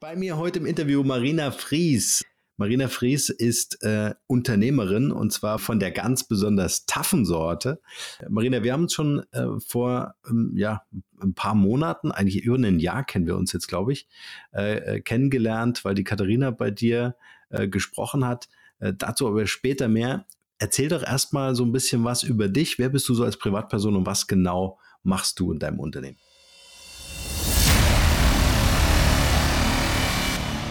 Bei mir heute im Interview Marina Fries. Marina Fries ist äh, Unternehmerin und zwar von der ganz besonders taffen Sorte. Marina, wir haben uns schon äh, vor ähm, ja, ein paar Monaten, eigentlich über ein Jahr kennen wir uns jetzt, glaube ich, äh, äh kennengelernt, weil die Katharina bei dir äh, gesprochen hat. Äh, dazu aber später mehr. Erzähl doch erstmal so ein bisschen was über dich. Wer bist du so als Privatperson und was genau machst du in deinem Unternehmen?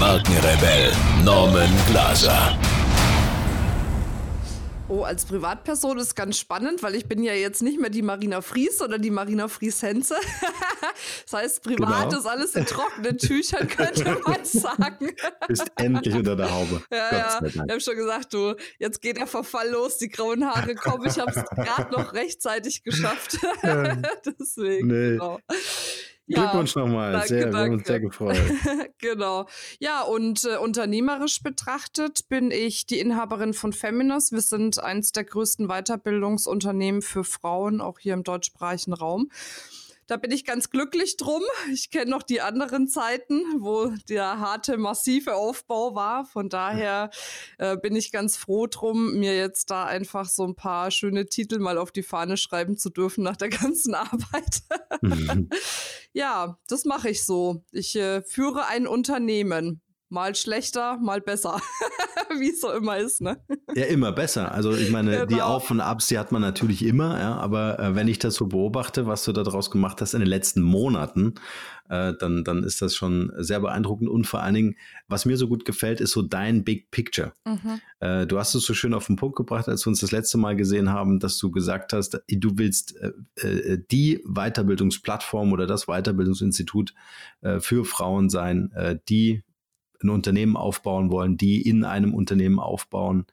Markenrebell Norman Glaser. Oh, als Privatperson ist ganz spannend, weil ich bin ja jetzt nicht mehr die Marina Fries oder die Marina Fries-Henze. das heißt, privat genau. ist alles in trockenen Tüchern, könnte man sagen. Bist endlich unter der Haube. Ja, ja. Ich habe schon gesagt, du, jetzt geht der Verfall los, die grauen Haare kommen. Ich habe es gerade noch rechtzeitig geschafft. Deswegen, nee. genau. Glückwunsch ja, nochmal. Danke, sehr, danke. Wir haben uns sehr gefreut. genau. Ja, und äh, unternehmerisch betrachtet bin ich die Inhaberin von Feminist. Wir sind eines der größten Weiterbildungsunternehmen für Frauen, auch hier im deutschsprachigen Raum. Da bin ich ganz glücklich drum. Ich kenne noch die anderen Zeiten, wo der harte, massive Aufbau war. Von daher äh, bin ich ganz froh drum, mir jetzt da einfach so ein paar schöne Titel mal auf die Fahne schreiben zu dürfen nach der ganzen Arbeit. Mhm. ja, das mache ich so. Ich äh, führe ein Unternehmen mal schlechter, mal besser. Wie es so immer ist, ne? Ja, immer besser. Also ich meine, genau. die Auf- und Abs, die hat man natürlich immer, ja, aber äh, wenn ich das so beobachte, was du daraus gemacht hast in den letzten Monaten, äh, dann, dann ist das schon sehr beeindruckend. Und vor allen Dingen, was mir so gut gefällt, ist so dein Big Picture. Mhm. Äh, du hast es so schön auf den Punkt gebracht, als wir uns das letzte Mal gesehen haben, dass du gesagt hast, du willst äh, äh die Weiterbildungsplattform oder das Weiterbildungsinstitut äh, für Frauen sein, die ein Unternehmen aufbauen wollen, die in einem Unternehmen aufbauen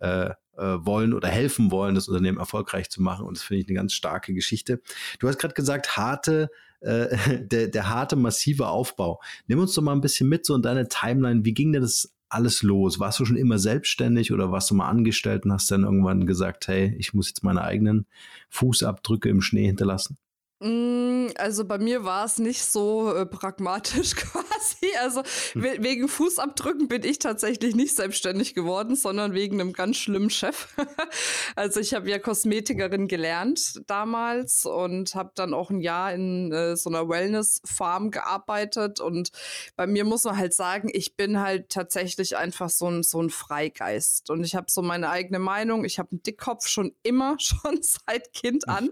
ja. äh, äh, wollen oder helfen wollen, das Unternehmen erfolgreich zu machen. Und das finde ich eine ganz starke Geschichte. Du hast gerade gesagt, harte, äh, der, der harte, massive Aufbau. Nimm uns doch mal ein bisschen mit so in deine Timeline. Wie ging denn das alles los? Warst du schon immer selbstständig oder warst du mal angestellt und hast dann irgendwann gesagt, hey, ich muss jetzt meine eigenen Fußabdrücke im Schnee hinterlassen? Mm, also bei mir war es nicht so äh, pragmatisch quasi. Also hm. we wegen Fußabdrücken bin ich tatsächlich nicht selbstständig geworden, sondern wegen einem ganz schlimmen Chef. also ich habe ja Kosmetikerin gelernt damals und habe dann auch ein Jahr in äh, so einer Wellness-Farm gearbeitet. Und bei mir muss man halt sagen, ich bin halt tatsächlich einfach so ein, so ein Freigeist. Und ich habe so meine eigene Meinung. Ich habe einen Dickkopf schon immer, schon seit Kind an.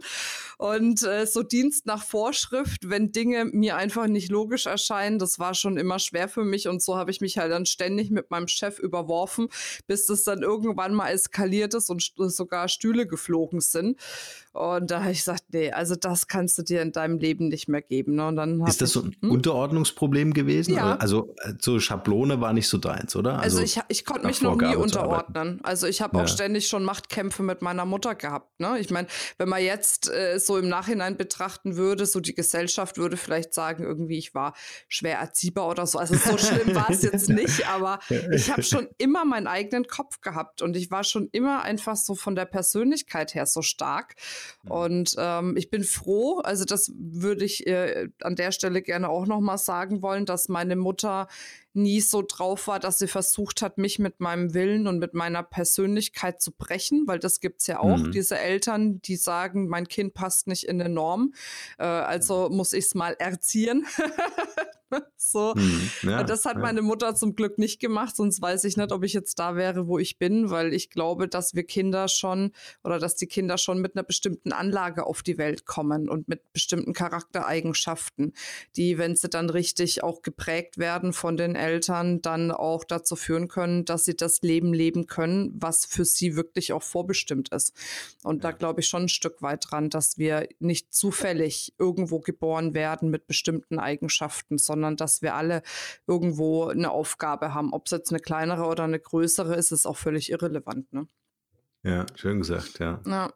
Und äh, so die Dienst nach Vorschrift, wenn Dinge mir einfach nicht logisch erscheinen. Das war schon immer schwer für mich und so habe ich mich halt dann ständig mit meinem Chef überworfen, bis das dann irgendwann mal eskaliert ist und sogar Stühle geflogen sind. Und da habe ich gesagt, nee, also das kannst du dir in deinem Leben nicht mehr geben. Ne? Und dann ist das so ein hm? Unterordnungsproblem gewesen? Ja. Also äh, so Schablone war nicht so deins, oder? Also, also ich, ich konnte mich noch nie unterordnen. Also ich habe ja. auch ständig schon Machtkämpfe mit meiner Mutter gehabt. Ne? Ich meine, wenn man jetzt äh, so im Nachhinein betrachten würde, so die Gesellschaft würde vielleicht sagen, irgendwie ich war schwer erziehbar oder so. Also so schlimm war es jetzt nicht, aber ich habe schon immer meinen eigenen Kopf gehabt und ich war schon immer einfach so von der Persönlichkeit her so stark. Mhm. Und ähm, ich bin froh, also das würde ich äh, an der Stelle gerne auch nochmal sagen wollen, dass meine Mutter nie so drauf war, dass sie versucht hat, mich mit meinem Willen und mit meiner Persönlichkeit zu brechen, weil das gibt es ja auch, mhm. diese Eltern, die sagen, mein Kind passt nicht in eine Norm, äh, also muss ich es mal erziehen. so. Hm, ja, das hat ja. meine Mutter zum Glück nicht gemacht, sonst weiß ich nicht, ob ich jetzt da wäre, wo ich bin, weil ich glaube, dass wir Kinder schon oder dass die Kinder schon mit einer bestimmten Anlage auf die Welt kommen und mit bestimmten Charaktereigenschaften, die, wenn sie dann richtig auch geprägt werden von den Eltern, dann auch dazu führen können, dass sie das Leben leben können, was für sie wirklich auch vorbestimmt ist. Und da glaube ich schon ein Stück weit dran, dass wir nicht zufällig irgendwo geboren werden mit bestimmten Eigenschaften, sondern sondern dass wir alle irgendwo eine Aufgabe haben. Ob es jetzt eine kleinere oder eine größere ist, ist auch völlig irrelevant. Ne? Ja, schön gesagt, ja. ja.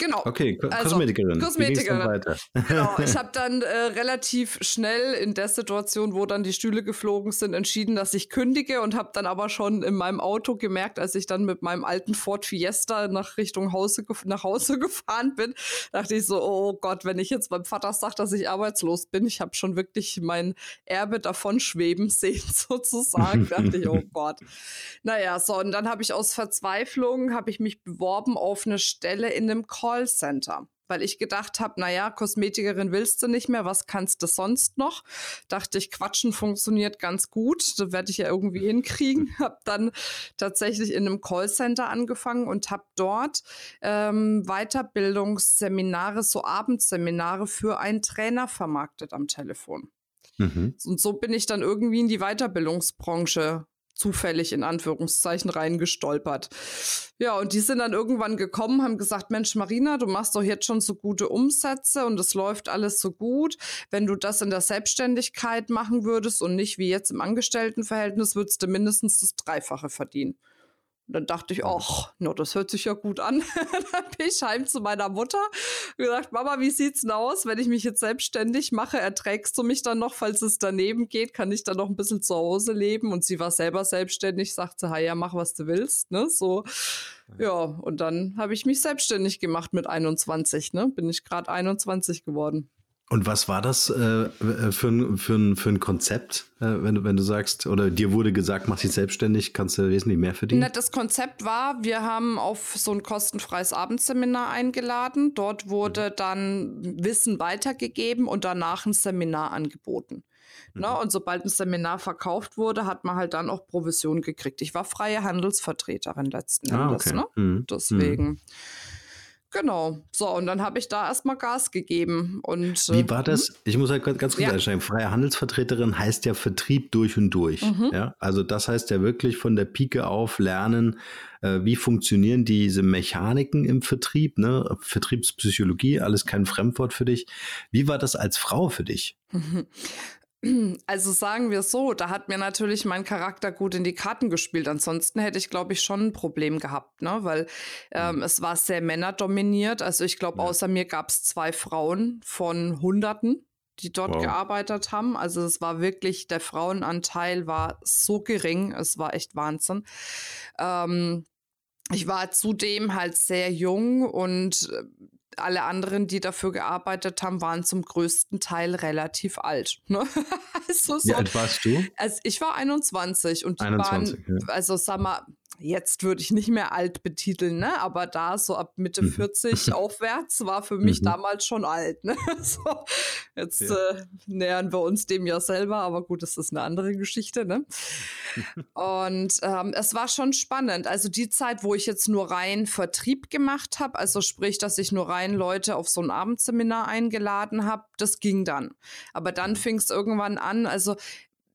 Genau. Okay, Ko also, Kosmetikerin. Kosmetikerin. Genau. Ich habe dann äh, relativ schnell in der Situation, wo dann die Stühle geflogen sind, entschieden, dass ich kündige und habe dann aber schon in meinem Auto gemerkt, als ich dann mit meinem alten Ford Fiesta nach Richtung Hause nach Hause gefahren bin, dachte ich so, oh Gott, wenn ich jetzt beim Vater sage, dass ich arbeitslos bin, ich habe schon wirklich mein Erbe davon schweben sehen sozusagen, dachte ich, oh Gott. Naja, so und dann habe ich aus Verzweiflung habe ich mich beworben auf eine Stelle in einem Call Callcenter weil ich gedacht habe, naja, Kosmetikerin willst du nicht mehr, was kannst du sonst noch? Dachte ich, Quatschen funktioniert ganz gut, das werde ich ja irgendwie hinkriegen. Habe dann tatsächlich in einem Callcenter angefangen und habe dort ähm, Weiterbildungsseminare, so Abendseminare für einen Trainer vermarktet am Telefon. Mhm. Und so bin ich dann irgendwie in die Weiterbildungsbranche zufällig in Anführungszeichen reingestolpert. Ja, und die sind dann irgendwann gekommen, haben gesagt, Mensch, Marina, du machst doch jetzt schon so gute Umsätze und es läuft alles so gut. Wenn du das in der Selbstständigkeit machen würdest und nicht wie jetzt im Angestelltenverhältnis, würdest du mindestens das Dreifache verdienen. Und dann dachte ich, ach, no, das hört sich ja gut an. dann bin ich heim zu meiner Mutter und gesagt, Mama, wie sieht's denn aus, wenn ich mich jetzt selbstständig mache? Erträgst du mich dann noch, falls es daneben geht? Kann ich dann noch ein bisschen zu Hause leben? Und sie war selber selbstständig, sagte, ha, ja, mach, was du willst, ne, so. Ja, und dann habe ich mich selbstständig gemacht mit 21, ne, bin ich gerade 21 geworden. Und was war das äh, äh, für, ein, für, ein, für ein Konzept, äh, wenn, du, wenn du sagst, oder dir wurde gesagt, mach dich selbstständig, kannst du wesentlich mehr verdienen? Na, das Konzept war, wir haben auf so ein kostenfreies Abendseminar eingeladen. Dort wurde mhm. dann Wissen weitergegeben und danach ein Seminar angeboten. Ne, mhm. Ne? Und sobald ein Seminar verkauft wurde, hat man halt dann auch Provision gekriegt. Ich war freie Handelsvertreterin letzten ah, Endes. Okay. Ne? Mhm. Deswegen. Mhm. Genau. So, und dann habe ich da erstmal Gas gegeben. Und, äh, Wie war das? Ich muss halt ganz kurz ja. einsteigen. Freie Handelsvertreterin heißt ja Vertrieb durch und durch. Mhm. Ja? Also das heißt ja wirklich von der Pike auf lernen, äh, wie funktionieren diese Mechaniken im Vertrieb, ne? Vertriebspsychologie, alles kein Fremdwort für dich. Wie war das als Frau für dich? Also sagen wir so, da hat mir natürlich mein Charakter gut in die Karten gespielt. Ansonsten hätte ich, glaube ich, schon ein Problem gehabt, ne? weil ähm, mhm. es war sehr männerdominiert. Also ich glaube, ja. außer mir gab es zwei Frauen von Hunderten, die dort wow. gearbeitet haben. Also es war wirklich, der Frauenanteil war so gering, es war echt Wahnsinn. Ähm, ich war zudem halt sehr jung und äh, alle anderen, die dafür gearbeitet haben, waren zum größten Teil relativ alt. Ne? also so, Wie alt warst du? Also ich war 21 und die 21, waren, ja. also sag mal, jetzt würde ich nicht mehr alt betiteln, ne? aber da so ab Mitte mhm. 40 aufwärts war für mich mhm. damals schon alt. Ne? so, jetzt ja. äh, nähern wir uns dem ja selber, aber gut, das ist eine andere Geschichte. Ne? Und ähm, es war schon spannend. Also die Zeit, wo ich jetzt nur rein Vertrieb gemacht habe, also sprich, dass ich nur rein Leute auf so ein Abendseminar eingeladen habe, das ging dann. Aber dann mhm. fing es irgendwann an, also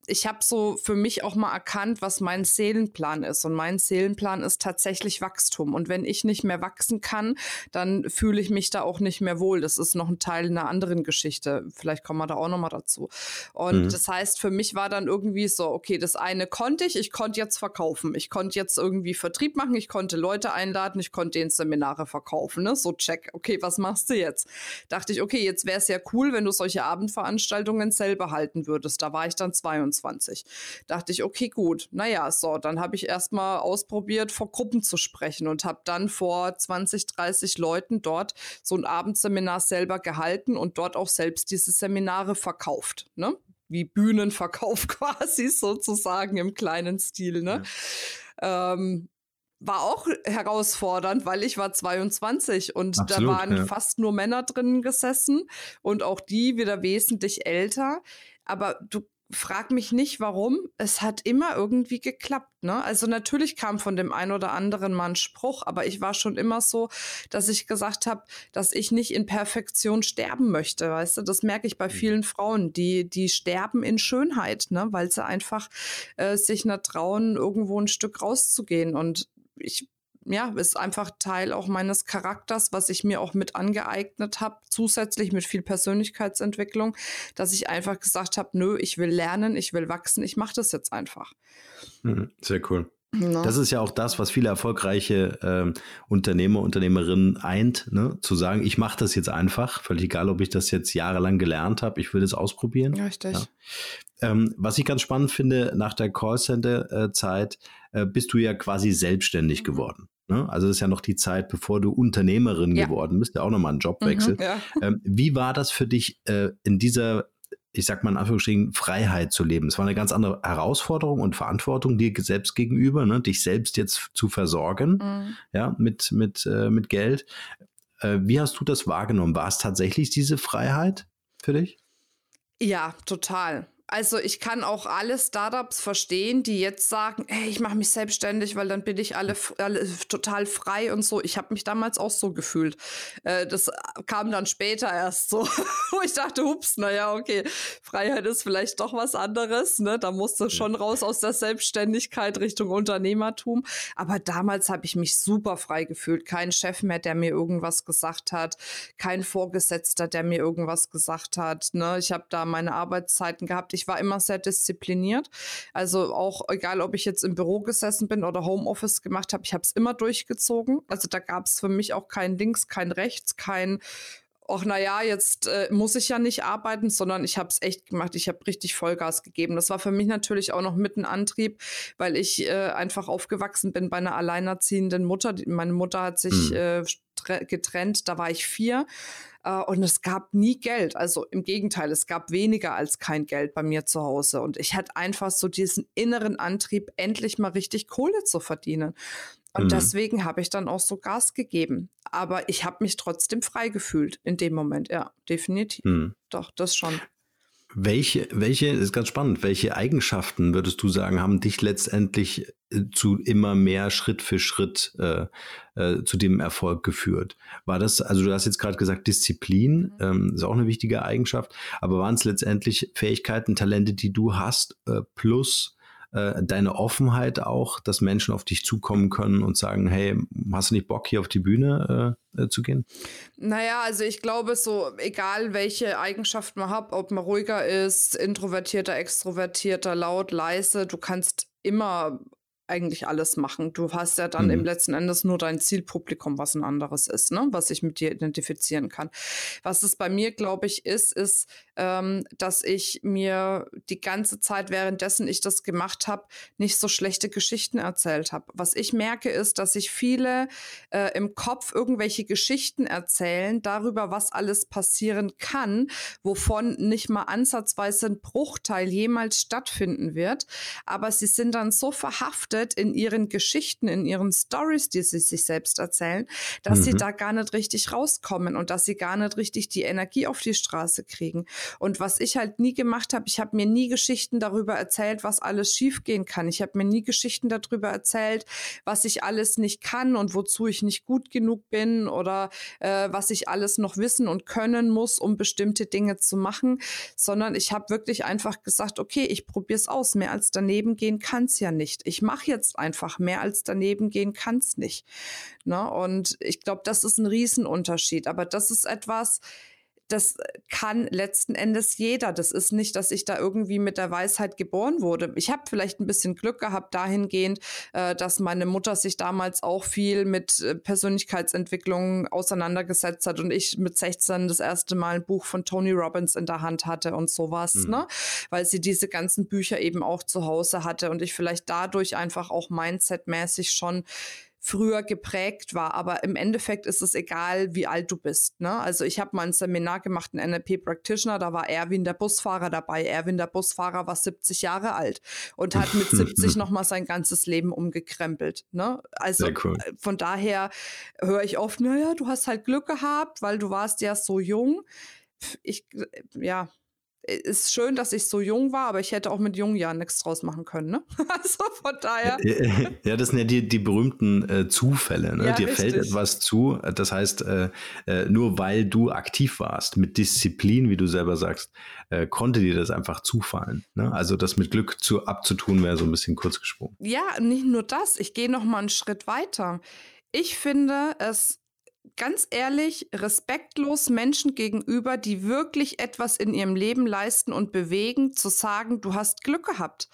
ich habe so für mich auch mal erkannt, was mein Seelenplan ist. Und mein Seelenplan ist tatsächlich Wachstum. Und wenn ich nicht mehr wachsen kann, dann fühle ich mich da auch nicht mehr wohl. Das ist noch ein Teil einer anderen Geschichte. Vielleicht kommen wir da auch noch mal dazu. Und mhm. das heißt, für mich war dann irgendwie so, okay, das eine konnte ich, ich konnte jetzt verkaufen. Ich konnte jetzt irgendwie Vertrieb machen, ich konnte Leute einladen, ich konnte den Seminare verkaufen. Ne? So check, okay, was machst du jetzt? Dachte ich, okay, jetzt wäre es ja cool, wenn du solche Abendveranstaltungen selber halten würdest. Da war ich dann 22. 22. Dachte ich, okay, gut. Naja, so, dann habe ich erstmal ausprobiert, vor Gruppen zu sprechen und habe dann vor 20, 30 Leuten dort so ein Abendseminar selber gehalten und dort auch selbst diese Seminare verkauft. Ne? Wie Bühnenverkauf quasi sozusagen im kleinen Stil. Ne? Ja. Ähm, war auch herausfordernd, weil ich war 22 und Absolut, da waren ja. fast nur Männer drin gesessen und auch die wieder wesentlich älter. Aber du frag mich nicht, warum. Es hat immer irgendwie geklappt. Ne? Also natürlich kam von dem einen oder anderen mal ein Spruch, aber ich war schon immer so, dass ich gesagt habe, dass ich nicht in Perfektion sterben möchte. Weißt du, das merke ich bei mhm. vielen Frauen, die die sterben in Schönheit, ne? weil sie einfach äh, sich nicht trauen, irgendwo ein Stück rauszugehen. Und ich ja, ist einfach Teil auch meines Charakters, was ich mir auch mit angeeignet habe, zusätzlich mit viel Persönlichkeitsentwicklung, dass ich einfach gesagt habe, nö, ich will lernen, ich will wachsen, ich mache das jetzt einfach. Mhm, sehr cool. No. Das ist ja auch das, was viele erfolgreiche ähm, Unternehmer, Unternehmerinnen eint, ne? zu sagen, ich mache das jetzt einfach, völlig egal, ob ich das jetzt jahrelang gelernt habe, ich will das ausprobieren. Richtig. Ja. Ähm, was ich ganz spannend finde, nach der Callcenter-Zeit äh, bist du ja quasi selbstständig mhm. geworden. Ne? Also das ist ja noch die Zeit, bevor du Unternehmerin ja. geworden bist, ja auch nochmal ein Jobwechsel. Mhm, ja. ähm, wie war das für dich äh, in dieser ich sag mal in Anführungsstrichen, Freiheit zu leben. Es war eine ganz andere Herausforderung und Verantwortung dir selbst gegenüber, ne? dich selbst jetzt zu versorgen, mhm. ja, mit, mit, äh, mit Geld. Äh, wie hast du das wahrgenommen? War es tatsächlich diese Freiheit für dich? Ja, total. Also ich kann auch alle Startups verstehen, die jetzt sagen, hey, ich mache mich selbstständig, weil dann bin ich alle, alle total frei und so. Ich habe mich damals auch so gefühlt. Äh, das kam dann später erst so, wo ich dachte, hups, naja, okay, Freiheit ist vielleicht doch was anderes. Ne? Da musste schon raus aus der Selbstständigkeit Richtung Unternehmertum. Aber damals habe ich mich super frei gefühlt. Kein Chef mehr, der mir irgendwas gesagt hat, kein Vorgesetzter, der mir irgendwas gesagt hat. Ne? Ich habe da meine Arbeitszeiten gehabt ich war immer sehr diszipliniert. Also auch egal, ob ich jetzt im Büro gesessen bin oder Homeoffice gemacht habe, ich habe es immer durchgezogen. Also da gab es für mich auch kein Links, kein Rechts, kein ach naja, jetzt äh, muss ich ja nicht arbeiten, sondern ich habe es echt gemacht. Ich habe richtig Vollgas gegeben. Das war für mich natürlich auch noch mit ein Antrieb, weil ich äh, einfach aufgewachsen bin bei einer alleinerziehenden Mutter. Meine Mutter hat sich mhm. äh, getrennt, da war ich vier. Äh, und es gab nie Geld. Also im Gegenteil, es gab weniger als kein Geld bei mir zu Hause. Und ich hatte einfach so diesen inneren Antrieb, endlich mal richtig Kohle zu verdienen. Und mhm. deswegen habe ich dann auch so Gas gegeben. Aber ich habe mich trotzdem frei gefühlt in dem Moment. Ja, definitiv. Mhm. Doch, das schon. Welche, welche, ist ganz spannend, welche Eigenschaften würdest du sagen, haben dich letztendlich zu immer mehr Schritt für Schritt äh, äh, zu dem Erfolg geführt? War das, also du hast jetzt gerade gesagt, Disziplin mhm. ähm, ist auch eine wichtige Eigenschaft, aber waren es letztendlich Fähigkeiten, Talente, die du hast, äh, plus äh, deine Offenheit auch, dass Menschen auf dich zukommen können und sagen, hey, hast du nicht Bock, hier auf die Bühne äh, äh zu gehen? Naja, also ich glaube, so egal welche Eigenschaften man hat, ob man ruhiger ist, introvertierter, extrovertierter, laut, leise, du kannst immer eigentlich alles machen. Du hast ja dann mhm. im letzten Endes nur dein Zielpublikum, was ein anderes ist, ne? was ich mit dir identifizieren kann. Was es bei mir, glaube ich, ist, ist, ähm, dass ich mir die ganze Zeit, währenddessen ich das gemacht habe, nicht so schlechte Geschichten erzählt habe. Was ich merke, ist, dass sich viele äh, im Kopf irgendwelche Geschichten erzählen darüber, was alles passieren kann, wovon nicht mal ansatzweise ein Bruchteil jemals stattfinden wird. Aber sie sind dann so verhaftet, verhaftet in ihren Geschichten, in ihren Stories, die sie sich selbst erzählen, dass mhm. sie da gar nicht richtig rauskommen und dass sie gar nicht richtig die Energie auf die Straße kriegen. Und was ich halt nie gemacht habe, ich habe mir nie Geschichten darüber erzählt, was alles schiefgehen kann. Ich habe mir nie Geschichten darüber erzählt, was ich alles nicht kann und wozu ich nicht gut genug bin oder äh, was ich alles noch wissen und können muss, um bestimmte Dinge zu machen, sondern ich habe wirklich einfach gesagt, okay, ich probiere es aus. Mehr als daneben gehen kann es ja nicht. Ich mache jetzt einfach mehr als daneben gehen kann es nicht. Ne? Und ich glaube, das ist ein Riesenunterschied. Aber das ist etwas, das kann letzten Endes jeder. Das ist nicht, dass ich da irgendwie mit der Weisheit geboren wurde. Ich habe vielleicht ein bisschen Glück gehabt dahingehend, äh, dass meine Mutter sich damals auch viel mit äh, Persönlichkeitsentwicklung auseinandergesetzt hat und ich mit 16 das erste Mal ein Buch von Tony Robbins in der Hand hatte und sowas, mhm. ne? Weil sie diese ganzen Bücher eben auch zu Hause hatte und ich vielleicht dadurch einfach auch mindsetmäßig schon früher geprägt war. Aber im Endeffekt ist es egal, wie alt du bist. Ne? Also ich habe mal ein Seminar gemacht, ein NLP Practitioner, da war Erwin der Busfahrer dabei. Erwin der Busfahrer war 70 Jahre alt und hat mit 70 nochmal sein ganzes Leben umgekrempelt. Ne? Also cool. Äh, von daher höre ich oft, naja, du hast halt Glück gehabt, weil du warst ja so jung. Ich, äh, ja, ist schön, dass ich so jung war, aber ich hätte auch mit jungen Jahren nichts draus machen können. Ne? Also von daher. Ja, das sind ja die, die berühmten äh, Zufälle. Ne? Ja, Dir richtig. fällt etwas zu. Das heißt, äh, äh, nur weil du aktiv warst, mit Disziplin, wie du selber sagst, äh, konnte dir das einfach zufallen. Ne? Also das mit Glück zu, abzutun, wäre so ein bisschen kurz gesprungen. Ja, nicht nur das. Ich gehe noch mal einen Schritt weiter Ich finde es ganz ehrlich respektlos Menschen gegenüber, die wirklich etwas in ihrem Leben leisten und bewegen, zu sagen, du hast Glück gehabt.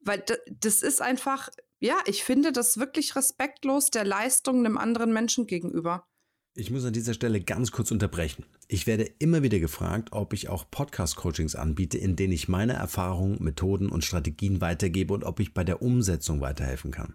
Weil das ist einfach, ja, ich finde das wirklich respektlos der Leistung einem anderen Menschen gegenüber. Ich muss an dieser Stelle ganz kurz unterbrechen. Ich werde immer wieder gefragt, ob ich auch Podcast-Coachings anbiete, in denen ich meine Erfahrungen, Methoden und Strategien weitergebe und ob ich bei der Umsetzung weiterhelfen kann.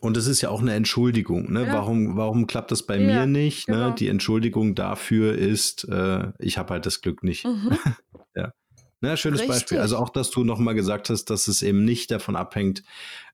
Und es ist ja auch eine Entschuldigung. Ne? Ja. Warum, warum klappt das bei ja, mir nicht? Ne? Genau. Ne? Die Entschuldigung dafür ist, äh, ich habe halt das Glück nicht. Mhm. ja. Na, schönes Richtig. Beispiel. Also auch, dass du nochmal gesagt hast, dass es eben nicht davon abhängt,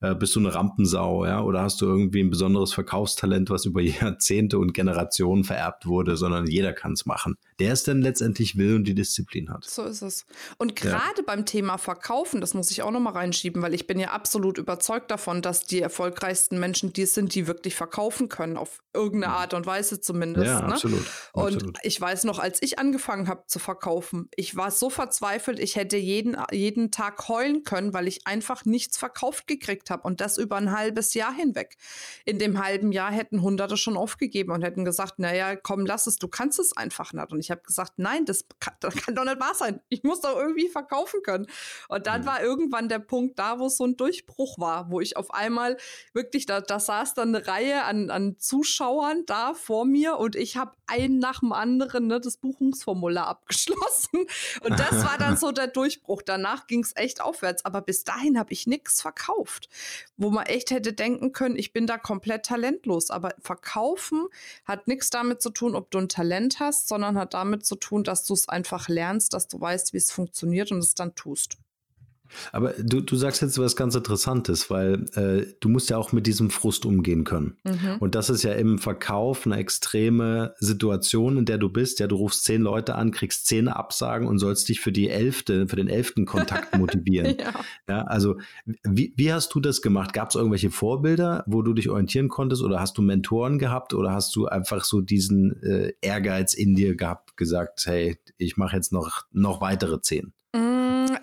äh, bist du eine Rampensau, ja, oder hast du irgendwie ein besonderes Verkaufstalent, was über Jahrzehnte und Generationen vererbt wurde, sondern jeder kann es machen. Der es dann letztendlich will und die Disziplin hat. So ist es. Und gerade ja. beim Thema Verkaufen, das muss ich auch nochmal reinschieben, weil ich bin ja absolut überzeugt davon, dass die erfolgreichsten Menschen die sind, die wirklich verkaufen können, auf irgendeine mhm. Art und Weise zumindest. Ja, ne? absolut. Und absolut. ich weiß noch, als ich angefangen habe zu verkaufen, ich war so verzweifelt, verzweifelt. Ich hätte jeden, jeden Tag heulen können, weil ich einfach nichts verkauft gekriegt habe und das über ein halbes Jahr hinweg. In dem halben Jahr hätten Hunderte schon aufgegeben und hätten gesagt, naja, komm, lass es, du kannst es einfach nicht. Und ich habe gesagt, nein, das kann, das kann, doch nicht wahr sein. Ich muss doch irgendwie verkaufen können. Und dann mhm. war irgendwann der Punkt da, wo so ein Durchbruch war, wo ich auf einmal wirklich, da, da saß dann eine Reihe an, an Zuschauern da vor mir und ich habe einen nach dem anderen ne, das Buchungsformular abgeschlossen. Und das war dann so so der Durchbruch. Danach ging es echt aufwärts. Aber bis dahin habe ich nichts verkauft, wo man echt hätte denken können, ich bin da komplett talentlos. Aber verkaufen hat nichts damit zu tun, ob du ein Talent hast, sondern hat damit zu tun, dass du es einfach lernst, dass du weißt, wie es funktioniert und es dann tust. Aber du, du sagst jetzt was ganz Interessantes, weil äh, du musst ja auch mit diesem Frust umgehen können. Mhm. Und das ist ja im Verkauf eine extreme Situation, in der du bist. Ja, du rufst zehn Leute an, kriegst zehn Absagen und sollst dich für die elfte, für den elften Kontakt motivieren. ja. ja. also wie, wie hast du das gemacht? Gab es irgendwelche Vorbilder, wo du dich orientieren konntest oder hast du Mentoren gehabt oder hast du einfach so diesen äh, Ehrgeiz in dir gehabt, gesagt, hey, ich mache jetzt noch, noch weitere zehn?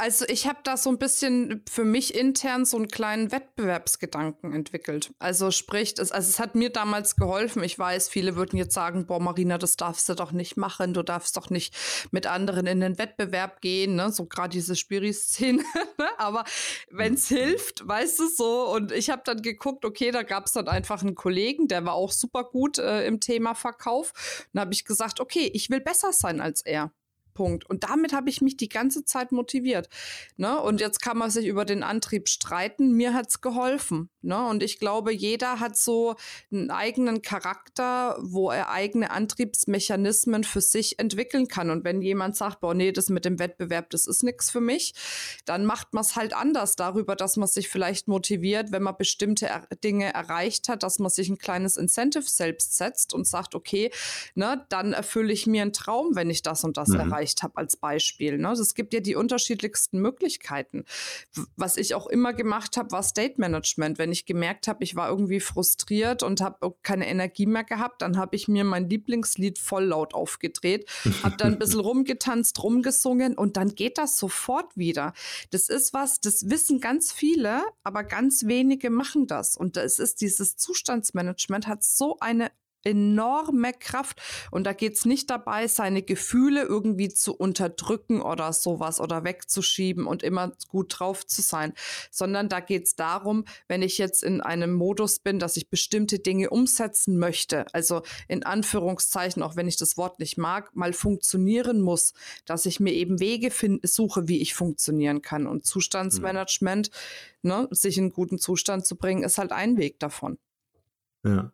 Also ich habe da so ein bisschen für mich intern so einen kleinen Wettbewerbsgedanken entwickelt. Also sprich, es, also es hat mir damals geholfen. Ich weiß, viele würden jetzt sagen, boah, Marina, das darfst du doch nicht machen. Du darfst doch nicht mit anderen in den Wettbewerb gehen. Ne? So gerade diese Spiri-Szene. Ne? Aber wenn es hilft, weißt du so. Und ich habe dann geguckt, okay, da gab es dann einfach einen Kollegen, der war auch super gut äh, im Thema Verkauf. Dann habe ich gesagt, okay, ich will besser sein als er. Punkt. Und damit habe ich mich die ganze Zeit motiviert. Ne? Und jetzt kann man sich über den Antrieb streiten. Mir hat es geholfen. Ne? Und ich glaube, jeder hat so einen eigenen Charakter, wo er eigene Antriebsmechanismen für sich entwickeln kann. Und wenn jemand sagt, boah, nee, das mit dem Wettbewerb, das ist nichts für mich, dann macht man es halt anders darüber, dass man sich vielleicht motiviert, wenn man bestimmte er Dinge erreicht hat, dass man sich ein kleines Incentive selbst setzt und sagt, okay, ne, dann erfülle ich mir einen Traum, wenn ich das und das mhm. erreiche erreicht habe als Beispiel. Ne? Es gibt ja die unterschiedlichsten Möglichkeiten. Was ich auch immer gemacht habe, war State Management. Wenn ich gemerkt habe, ich war irgendwie frustriert und habe keine Energie mehr gehabt, dann habe ich mir mein Lieblingslied voll laut aufgedreht, habe dann ein bisschen rumgetanzt, rumgesungen und dann geht das sofort wieder. Das ist was, das wissen ganz viele, aber ganz wenige machen das. Und es ist dieses Zustandsmanagement hat so eine enorme Kraft. Und da geht es nicht dabei, seine Gefühle irgendwie zu unterdrücken oder sowas oder wegzuschieben und immer gut drauf zu sein, sondern da geht es darum, wenn ich jetzt in einem Modus bin, dass ich bestimmte Dinge umsetzen möchte, also in Anführungszeichen, auch wenn ich das Wort nicht mag, mal funktionieren muss, dass ich mir eben Wege find, suche, wie ich funktionieren kann. Und Zustandsmanagement, mhm. ne, sich in guten Zustand zu bringen, ist halt ein Weg davon. Ja.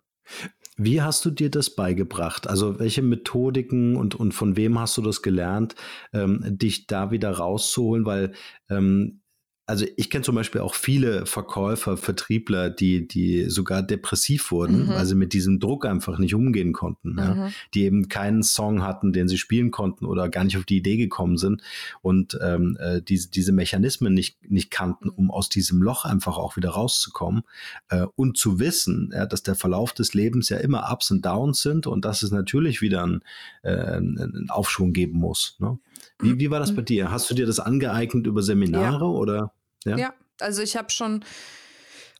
Wie hast du dir das beigebracht? Also welche Methodiken und, und von wem hast du das gelernt, ähm, dich da wieder rauszuholen? Weil ähm, also ich kenne zum Beispiel auch viele Verkäufer, Vertriebler, die, die sogar depressiv wurden, mhm. weil sie mit diesem Druck einfach nicht umgehen konnten. Mhm. Ja? Die eben keinen Song hatten, den sie spielen konnten oder gar nicht auf die Idee gekommen sind und ähm, äh, diese, diese Mechanismen nicht, nicht kannten, um aus diesem Loch einfach auch wieder rauszukommen äh, und zu wissen, ja, dass der Verlauf des Lebens ja immer Ups und Downs sind und dass es natürlich wieder einen, äh, einen Aufschwung geben muss. Ne? Wie, wie war das bei dir? Hast du dir das angeeignet über Seminare ja. oder? Ja, ja also ich habe schon,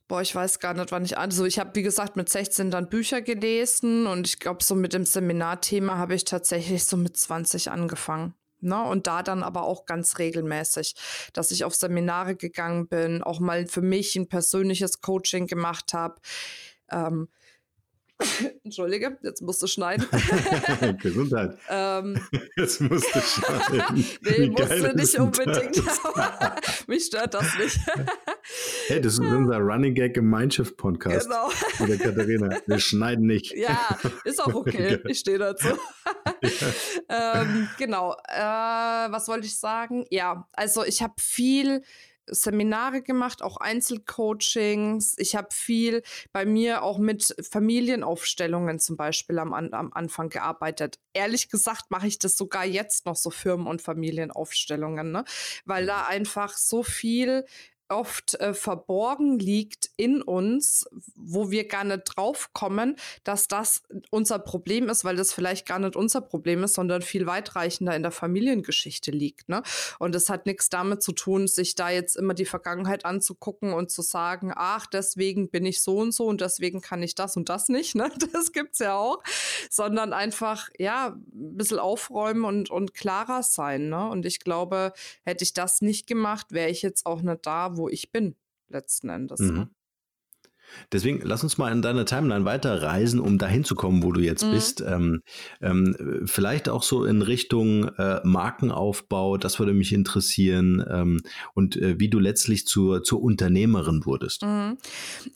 boah, ich weiß gar nicht, wann ich, also ich habe, wie gesagt, mit 16 dann Bücher gelesen und ich glaube, so mit dem Seminarthema habe ich tatsächlich so mit 20 angefangen. Ne? Und da dann aber auch ganz regelmäßig, dass ich auf Seminare gegangen bin, auch mal für mich ein persönliches Coaching gemacht habe. Ähm, Entschuldige, jetzt musst du schneiden. Gesundheit. ähm, jetzt musst du schneiden. nee, musst du nicht unbedingt. Mich stört das nicht. hey, das ist unser Running Gag Gemeinschaft-Podcast. Genau. Mit der Katharina. Wir schneiden nicht. Ja, ist auch okay. Ich stehe dazu. ähm, genau. Äh, was wollte ich sagen? Ja, also ich habe viel Seminare gemacht, auch Einzelcoachings. Ich habe viel bei mir auch mit Familienaufstellungen zum Beispiel am, am Anfang gearbeitet. Ehrlich gesagt mache ich das sogar jetzt noch so Firmen- und Familienaufstellungen, ne? weil da einfach so viel oft äh, verborgen liegt in uns, wo wir gar nicht drauf kommen, dass das unser Problem ist, weil das vielleicht gar nicht unser Problem ist, sondern viel weitreichender in der Familiengeschichte liegt. Ne? Und es hat nichts damit zu tun, sich da jetzt immer die Vergangenheit anzugucken und zu sagen, ach, deswegen bin ich so und so und deswegen kann ich das und das nicht. Ne? Das gibt's ja auch, sondern einfach ja ein bisschen aufräumen und und klarer sein. Ne? Und ich glaube, hätte ich das nicht gemacht, wäre ich jetzt auch nicht da, wo ich bin, letzten Endes. Ne? Mhm. Ne? Deswegen lass uns mal in deiner Timeline weiterreisen, um dahin zu kommen, wo du jetzt mhm. bist. Ähm, ähm, vielleicht auch so in Richtung äh, Markenaufbau, das würde mich interessieren ähm, und äh, wie du letztlich zur, zur Unternehmerin wurdest. Mhm.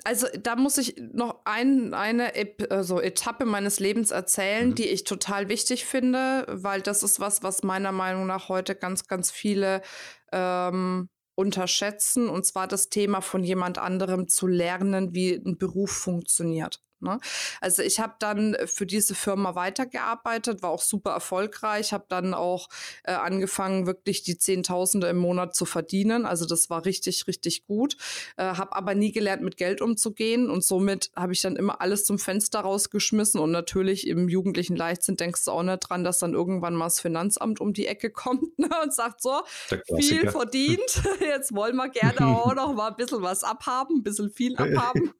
Also da muss ich noch ein, eine also Etappe meines Lebens erzählen, mhm. die ich total wichtig finde, weil das ist was, was meiner Meinung nach heute ganz, ganz viele ähm, unterschätzen, und zwar das Thema von jemand anderem zu lernen, wie ein Beruf funktioniert. Ne? Also ich habe dann für diese Firma weitergearbeitet, war auch super erfolgreich, habe dann auch äh, angefangen, wirklich die Zehntausende im Monat zu verdienen. Also das war richtig, richtig gut. Äh, habe aber nie gelernt, mit Geld umzugehen und somit habe ich dann immer alles zum Fenster rausgeschmissen und natürlich im jugendlichen Leichtsinn denkst du auch nicht dran, dass dann irgendwann mal das Finanzamt um die Ecke kommt ne, und sagt so, viel verdient, jetzt wollen wir gerne auch noch mal ein bisschen was abhaben, ein bisschen viel abhaben.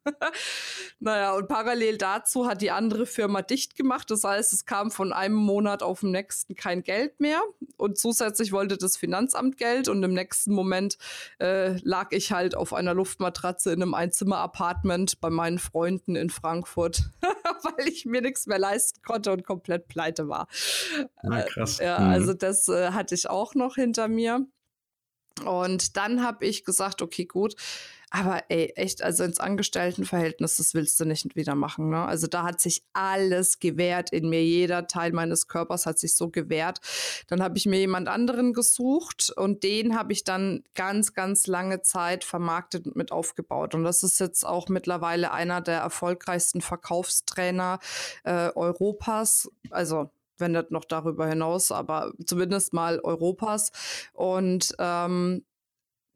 naja, und parallel parallel dazu hat die andere Firma dicht gemacht. Das heißt, es kam von einem Monat auf den nächsten kein Geld mehr. Und zusätzlich wollte das Finanzamt Geld. Und im nächsten Moment äh, lag ich halt auf einer Luftmatratze in einem Einzimmer-Apartment bei meinen Freunden in Frankfurt, weil ich mir nichts mehr leisten konnte und komplett pleite war. Na, krass. Äh, ja, mhm. also das äh, hatte ich auch noch hinter mir. Und dann habe ich gesagt, okay, gut, aber ey, echt, also ins Angestelltenverhältnis, das willst du nicht wieder machen. Ne? Also da hat sich alles gewehrt in mir. Jeder Teil meines Körpers hat sich so gewehrt. Dann habe ich mir jemand anderen gesucht und den habe ich dann ganz, ganz lange Zeit vermarktet und mit aufgebaut. Und das ist jetzt auch mittlerweile einer der erfolgreichsten Verkaufstrainer äh, Europas. Also wenn nicht noch darüber hinaus, aber zumindest mal Europas. Und ähm,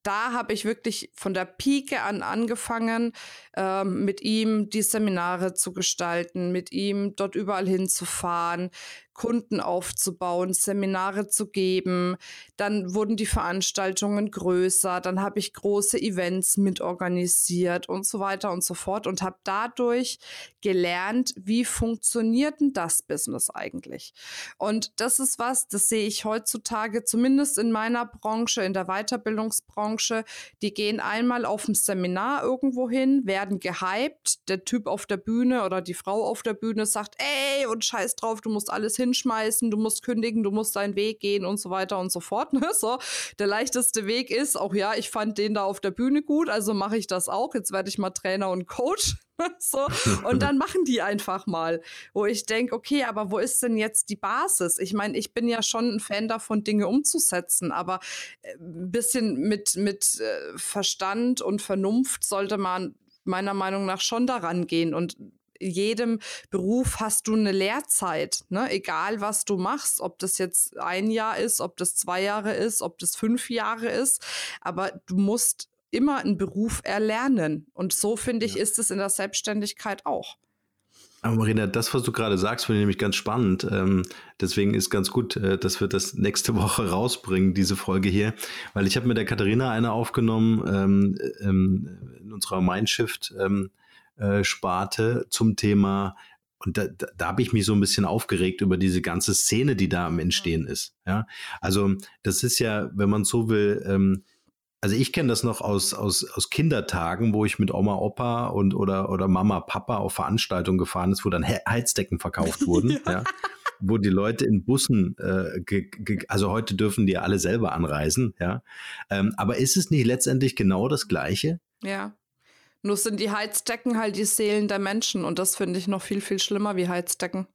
da habe ich wirklich von der Pike an angefangen, ähm, mit ihm die Seminare zu gestalten, mit ihm dort überall hinzufahren, Kunden aufzubauen, Seminare zu geben. Dann wurden die Veranstaltungen größer. Dann habe ich große Events mitorganisiert und so weiter und so fort und habe dadurch gelernt, wie funktioniert denn das Business eigentlich? Und das ist was, das sehe ich heutzutage zumindest in meiner Branche, in der Weiterbildungsbranche. Die gehen einmal auf ein Seminar irgendwo hin, werden gehypt. Der Typ auf der Bühne oder die Frau auf der Bühne sagt, ey, und scheiß drauf, du musst alles hinschmeißen, du musst kündigen, du musst deinen Weg gehen und so weiter und so fort. Ne? So, der leichteste Weg ist, auch ja, ich fand den da auf der Bühne gut, also mache ich das auch. Jetzt werde ich mal Trainer und Coach. so, und dann machen die einfach mal, wo ich denke, okay, aber wo ist denn jetzt die Basis? Ich meine, ich bin ja schon ein Fan davon, Dinge umzusetzen, aber ein äh, bisschen mit, mit äh, Verstand und Vernunft sollte man meiner Meinung nach schon daran gehen und jedem Beruf hast du eine Lehrzeit, ne? egal was du machst, ob das jetzt ein Jahr ist, ob das zwei Jahre ist, ob das fünf Jahre ist, aber du musst immer einen Beruf erlernen. Und so finde ich, ja. ist es in der Selbstständigkeit auch. Aber Marina, das, was du gerade sagst, finde ich nämlich ganz spannend. Ähm, deswegen ist ganz gut, äh, dass wir das nächste Woche rausbringen, diese Folge hier. Weil ich habe mit der Katharina eine aufgenommen ähm, ähm, in unserer Mindshift. Ähm, äh, Sparte zum Thema und da, da, da habe ich mich so ein bisschen aufgeregt über diese ganze Szene, die da am Entstehen ist. Ja, also das ist ja, wenn man so will, ähm, also ich kenne das noch aus, aus, aus Kindertagen, wo ich mit Oma, Opa und oder, oder Mama, Papa auf Veranstaltungen gefahren ist, wo dann Heizdecken verkauft wurden, ja. ja. wo die Leute in Bussen, äh, also heute dürfen die alle selber anreisen, ja. Ähm, aber ist es nicht letztendlich genau das Gleiche? Ja. Nur sind die Heizdecken halt die Seelen der Menschen und das finde ich noch viel, viel schlimmer wie Heizdecken.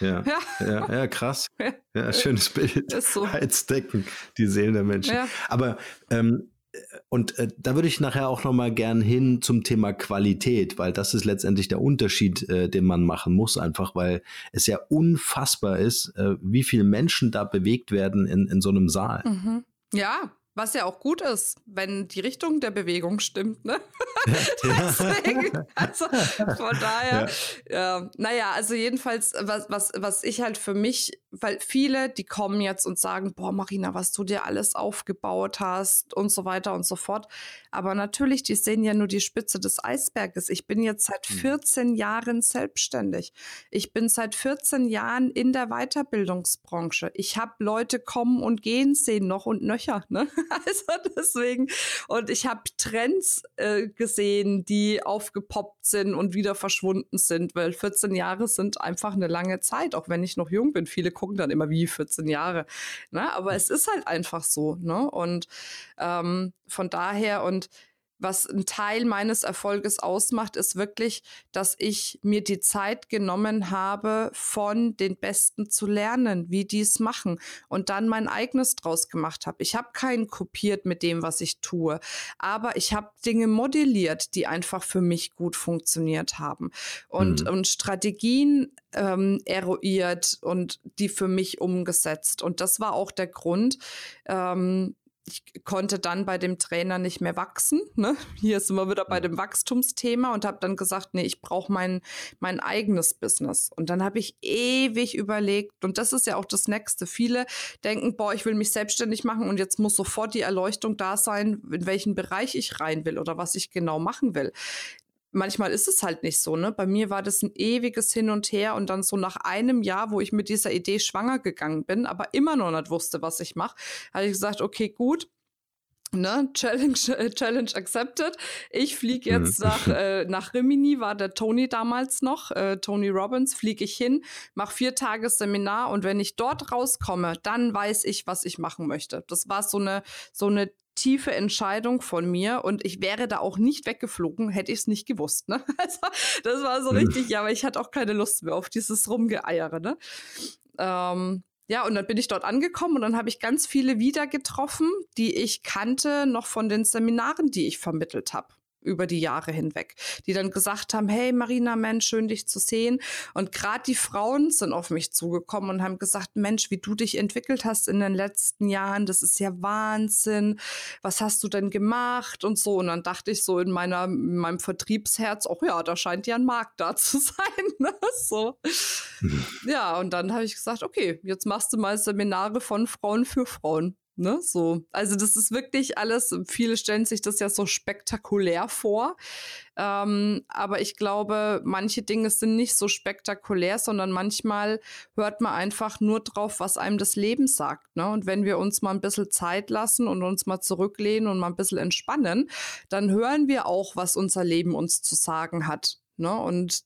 Ja, ja, ja, ja krass. Ja. ja. schönes Bild. Ist so. Heizdecken, die Seelen der Menschen. Ja. Aber ähm, und äh, da würde ich nachher auch noch mal gern hin zum Thema Qualität, weil das ist letztendlich der Unterschied, äh, den man machen muss, einfach weil es ja unfassbar ist, äh, wie viele Menschen da bewegt werden in, in so einem Saal. Mhm. Ja, was ja auch gut ist, wenn die Richtung der Bewegung stimmt, ne? Deswegen, also von daher, ja. ja. naja, also jedenfalls, was, was, was ich halt für mich, weil viele, die kommen jetzt und sagen, boah, Marina, was du dir alles aufgebaut hast und so weiter und so fort. Aber natürlich, die sehen ja nur die Spitze des Eisberges. Ich bin jetzt seit 14 hm. Jahren selbstständig. Ich bin seit 14 Jahren in der Weiterbildungsbranche. Ich habe Leute kommen und gehen sehen noch und nöcher, ne? Also deswegen. Und ich habe Trends äh, gesehen, die aufgepoppt sind und wieder verschwunden sind, weil 14 Jahre sind einfach eine lange Zeit, auch wenn ich noch jung bin. Viele gucken dann immer wie 14 Jahre. Ne? Aber es ist halt einfach so. Ne? Und ähm, von daher und was ein Teil meines Erfolges ausmacht, ist wirklich, dass ich mir die Zeit genommen habe, von den Besten zu lernen, wie die es machen und dann mein eigenes draus gemacht habe. Ich habe keinen kopiert mit dem, was ich tue, aber ich habe Dinge modelliert, die einfach für mich gut funktioniert haben und, mhm. und Strategien ähm, eruiert und die für mich umgesetzt. Und das war auch der Grund, ähm, ich konnte dann bei dem Trainer nicht mehr wachsen. Ne? Hier sind wir wieder bei dem Wachstumsthema und habe dann gesagt, nee, ich brauche mein, mein eigenes Business. Und dann habe ich ewig überlegt, und das ist ja auch das Nächste. Viele denken, boah, ich will mich selbstständig machen und jetzt muss sofort die Erleuchtung da sein, in welchen Bereich ich rein will oder was ich genau machen will manchmal ist es halt nicht so, ne? Bei mir war das ein ewiges Hin und Her und dann so nach einem Jahr, wo ich mit dieser Idee schwanger gegangen bin, aber immer noch nicht wusste, was ich mache, habe ich gesagt, okay, gut, Ne, Challenge, äh, Challenge accepted. Ich fliege mhm. jetzt mhm. nach, äh, nach Rimini, war der Tony damals noch, äh, Tony Robbins, fliege ich hin, mache vier Tage Seminar und wenn ich dort rauskomme, dann weiß ich, was ich machen möchte. Das war so eine, so eine tiefe Entscheidung von mir und ich wäre da auch nicht weggeflogen, hätte ich es nicht gewusst. Ne? Also, das war so hm. richtig, ja, aber ich hatte auch keine Lust mehr auf dieses Rumgeeiere. Ne? Ähm, ja, und dann bin ich dort angekommen und dann habe ich ganz viele wieder getroffen, die ich kannte, noch von den Seminaren, die ich vermittelt habe. Über die Jahre hinweg, die dann gesagt haben, hey Marina, Mensch, schön dich zu sehen. Und gerade die Frauen sind auf mich zugekommen und haben gesagt, Mensch, wie du dich entwickelt hast in den letzten Jahren, das ist ja Wahnsinn. Was hast du denn gemacht und so? Und dann dachte ich so in meiner, in meinem Vertriebsherz, auch ja, da scheint ja ein Markt da zu sein. Ne? So. Mhm. Ja, und dann habe ich gesagt, okay, jetzt machst du mal Seminare von Frauen für Frauen. Ne, so. Also das ist wirklich alles, viele stellen sich das ja so spektakulär vor. Ähm, aber ich glaube, manche Dinge sind nicht so spektakulär, sondern manchmal hört man einfach nur drauf, was einem das Leben sagt. Ne? Und wenn wir uns mal ein bisschen Zeit lassen und uns mal zurücklehnen und mal ein bisschen entspannen, dann hören wir auch, was unser Leben uns zu sagen hat. Ne? Und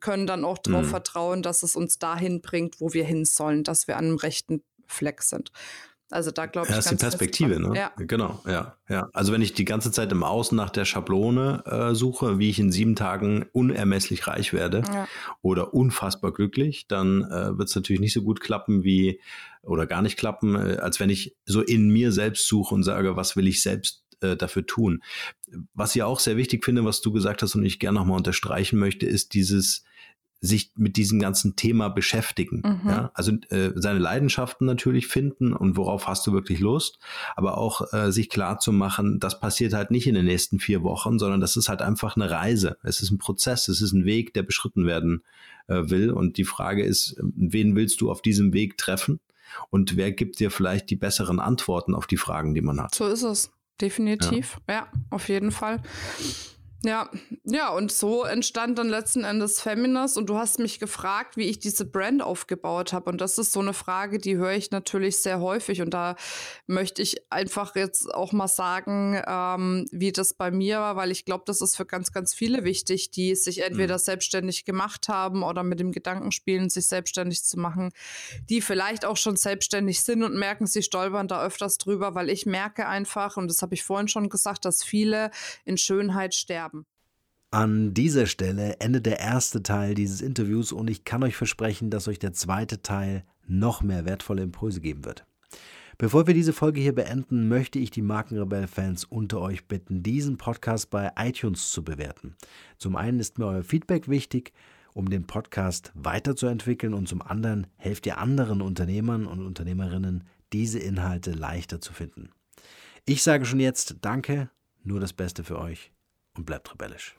können dann auch darauf mhm. vertrauen, dass es uns dahin bringt, wo wir hin sollen, dass wir an einem rechten Fleck sind. Also da glaube ich. Ja, ist die Perspektive, ne? Ja. Genau, ja, ja. Also wenn ich die ganze Zeit im Außen nach der Schablone äh, suche, wie ich in sieben Tagen unermesslich reich werde ja. oder unfassbar glücklich, dann äh, wird es natürlich nicht so gut klappen wie oder gar nicht klappen, äh, als wenn ich so in mir selbst suche und sage, was will ich selbst äh, dafür tun. Was ich auch sehr wichtig finde, was du gesagt hast und ich gerne nochmal unterstreichen möchte, ist dieses sich mit diesem ganzen Thema beschäftigen. Mhm. Ja? Also äh, seine Leidenschaften natürlich finden und worauf hast du wirklich Lust, aber auch äh, sich klar zu machen, das passiert halt nicht in den nächsten vier Wochen, sondern das ist halt einfach eine Reise. Es ist ein Prozess, es ist ein Weg, der beschritten werden äh, will. Und die Frage ist, wen willst du auf diesem Weg treffen? Und wer gibt dir vielleicht die besseren Antworten auf die Fragen, die man hat? So ist es. Definitiv. ja, ja auf jeden Fall. Ja, ja, und so entstand dann letzten Endes Feminist und du hast mich gefragt, wie ich diese Brand aufgebaut habe. Und das ist so eine Frage, die höre ich natürlich sehr häufig. Und da möchte ich einfach jetzt auch mal sagen, ähm, wie das bei mir war, weil ich glaube, das ist für ganz, ganz viele wichtig, die sich entweder mhm. selbstständig gemacht haben oder mit dem Gedanken spielen, sich selbstständig zu machen, die vielleicht auch schon selbstständig sind und merken, sie stolpern da öfters drüber, weil ich merke einfach, und das habe ich vorhin schon gesagt, dass viele in Schönheit sterben an dieser Stelle endet der erste Teil dieses Interviews und ich kann euch versprechen, dass euch der zweite Teil noch mehr wertvolle Impulse geben wird. Bevor wir diese Folge hier beenden, möchte ich die Markenrebell-Fans unter euch bitten, diesen Podcast bei iTunes zu bewerten. Zum einen ist mir euer Feedback wichtig, um den Podcast weiterzuentwickeln und zum anderen helft ihr anderen Unternehmern und Unternehmerinnen, diese Inhalte leichter zu finden. Ich sage schon jetzt Danke, nur das Beste für euch und bleibt rebellisch.